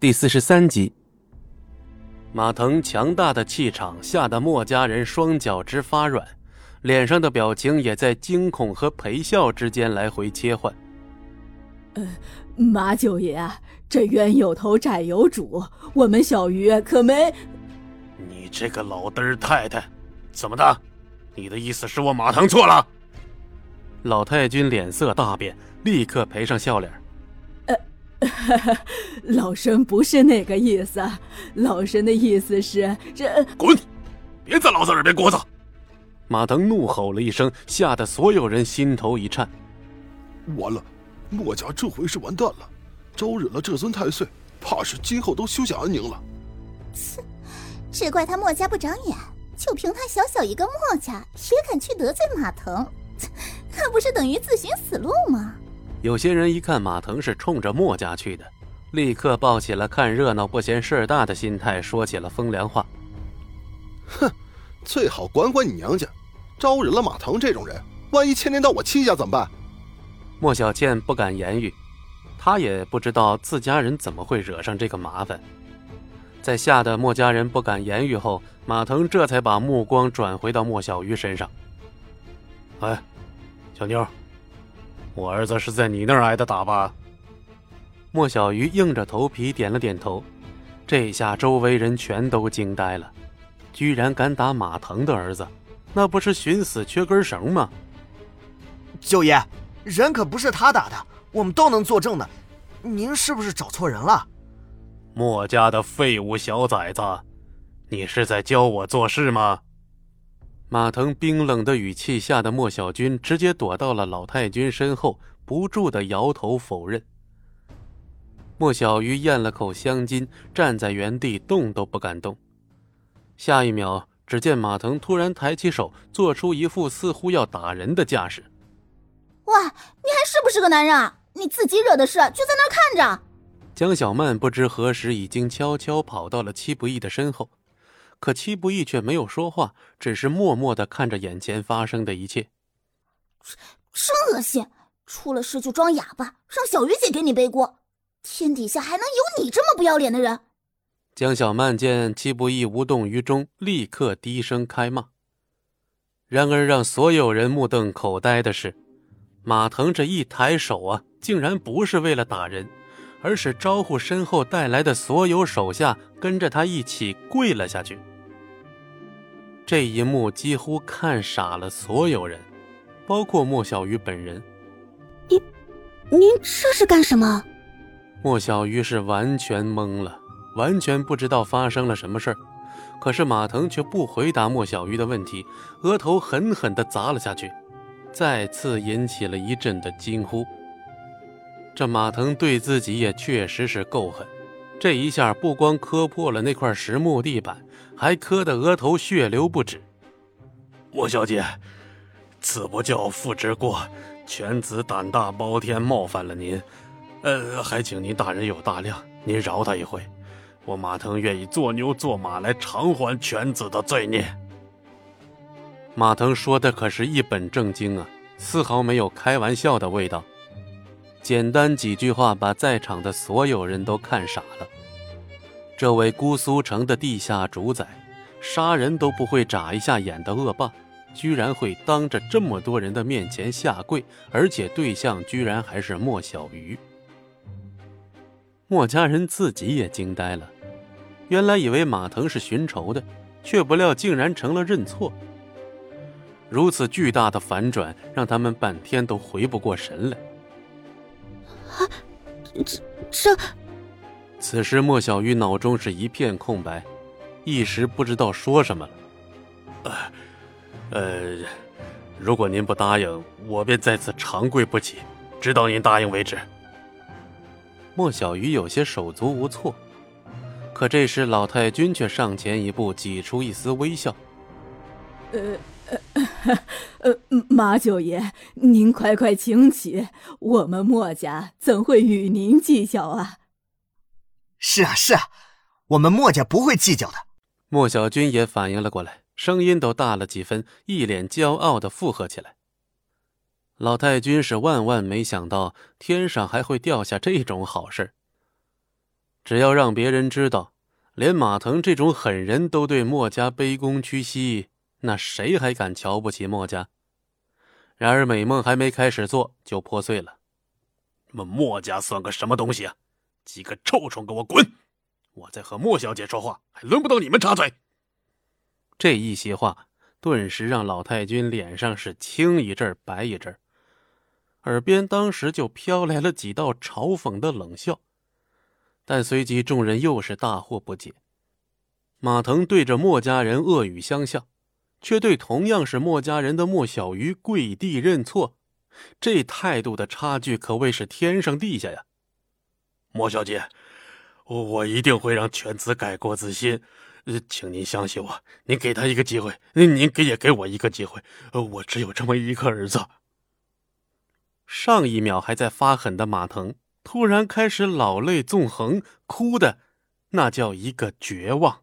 第四十三集，马腾强大的气场吓得墨家人双脚直发软，脸上的表情也在惊恐和陪笑之间来回切换。呃，马九爷，这冤有头债有主，我们小鱼可没……你这个老嘚儿太太，怎么的？你的意思是我马腾错了？老太君脸色大变，立刻赔上笑脸。老身不是那个意思，老身的意思是这……滚！别在老子耳边聒噪！马腾怒吼了一声，吓得所有人心头一颤。完了，墨家这回是完蛋了，招惹了这尊太岁，怕是今后都休想安宁了。切，只怪他墨家不长眼，就凭他小小一个墨家，也敢去得罪马腾，那不是等于自寻死路吗？有些人一看马腾是冲着墨家去的，立刻抱起了看热闹不嫌事儿大的心态，说起了风凉话。哼，最好管管你娘家，招惹了马腾这种人，万一牵连到我戚家怎么办？莫小倩不敢言语，她也不知道自家人怎么会惹上这个麻烦。在吓得莫家人不敢言语后，马腾这才把目光转回到莫小鱼身上。哎，小妞。我儿子是在你那儿挨的打吧？莫小鱼硬着头皮点了点头。这下周围人全都惊呆了，居然敢打马腾的儿子，那不是寻死缺根绳吗？九爷，人可不是他打的，我们都能作证的。您是不是找错人了？莫家的废物小崽子，你是在教我做事吗？马腾冰冷的语气吓得莫小军直接躲到了老太君身后，不住的摇头否认。莫小鱼咽了口香津，站在原地动都不敢动。下一秒，只见马腾突然抬起手，做出一副似乎要打人的架势。哇，你还是不是个男人啊？你自己惹的事，就在那看着。江小曼不知何时已经悄悄跑到了戚不义的身后。可戚不义却没有说话，只是默默的看着眼前发生的一切。真恶心！出了事就装哑巴，让小鱼姐给你背锅。天底下还能有你这么不要脸的人？江小曼见戚不义无动于衷，立刻低声开骂。然而让所有人目瞪口呆的是，马腾这一抬手啊，竟然不是为了打人。而是招呼身后带来的所有手下跟着他一起跪了下去。这一幕几乎看傻了所有人，包括莫小鱼本人。您，您这是干什么？莫小鱼是完全懵了，完全不知道发生了什么事儿。可是马腾却不回答莫小鱼的问题，额头狠狠地砸了下去，再次引起了一阵的惊呼。这马腾对自己也确实是够狠，这一下不光磕破了那块实木地板，还磕得额头血流不止。莫小姐，此不教父之过，犬子胆大包天，冒犯了您，呃，还请您大人有大量，您饶他一回。我马腾愿意做牛做马来偿还犬子的罪孽。马腾说的可是一本正经啊，丝毫没有开玩笑的味道。简单几句话，把在场的所有人都看傻了。这位姑苏城的地下主宰，杀人都不会眨一下眼的恶霸，居然会当着这么多人的面前下跪，而且对象居然还是莫小鱼。莫家人自己也惊呆了，原来以为马腾是寻仇的，却不料竟然成了认错。如此巨大的反转，让他们半天都回不过神来。啊，这这！此时莫小鱼脑中是一片空白，一时不知道说什么了。呃，呃，如果您不答应，我便在此长跪不起，直到您答应为止。莫小鱼有些手足无措，可这时老太君却上前一步，挤出一丝微笑。呃。呃，呃，马九爷，您快快请起，我们墨家怎会与您计较啊？是啊，是啊，我们墨家不会计较的。莫小军也反应了过来，声音都大了几分，一脸骄傲的附和起来。老太君是万万没想到天上还会掉下这种好事只要让别人知道，连马腾这种狠人都对墨家卑躬屈膝，那谁还敢瞧不起墨家？然而美梦还没开始做，就破碎了。们墨家算个什么东西啊？几个臭虫，给我滚！我在和莫小姐说话，还轮不到你们插嘴。这一席话，顿时让老太君脸上是青一阵白一阵耳边当时就飘来了几道嘲讽的冷笑。但随即众人又是大惑不解。马腾对着莫家人恶语相向，却对同样是莫家人的莫小鱼跪地认错，这态度的差距可谓是天上地下呀！莫小姐，我我一定会让犬子改过自新，请您相信我，您给他一个机会，您给也给我一个机会，我只有这么一个儿子。上一秒还在发狠的马腾。突然开始老泪纵横，哭的那叫一个绝望。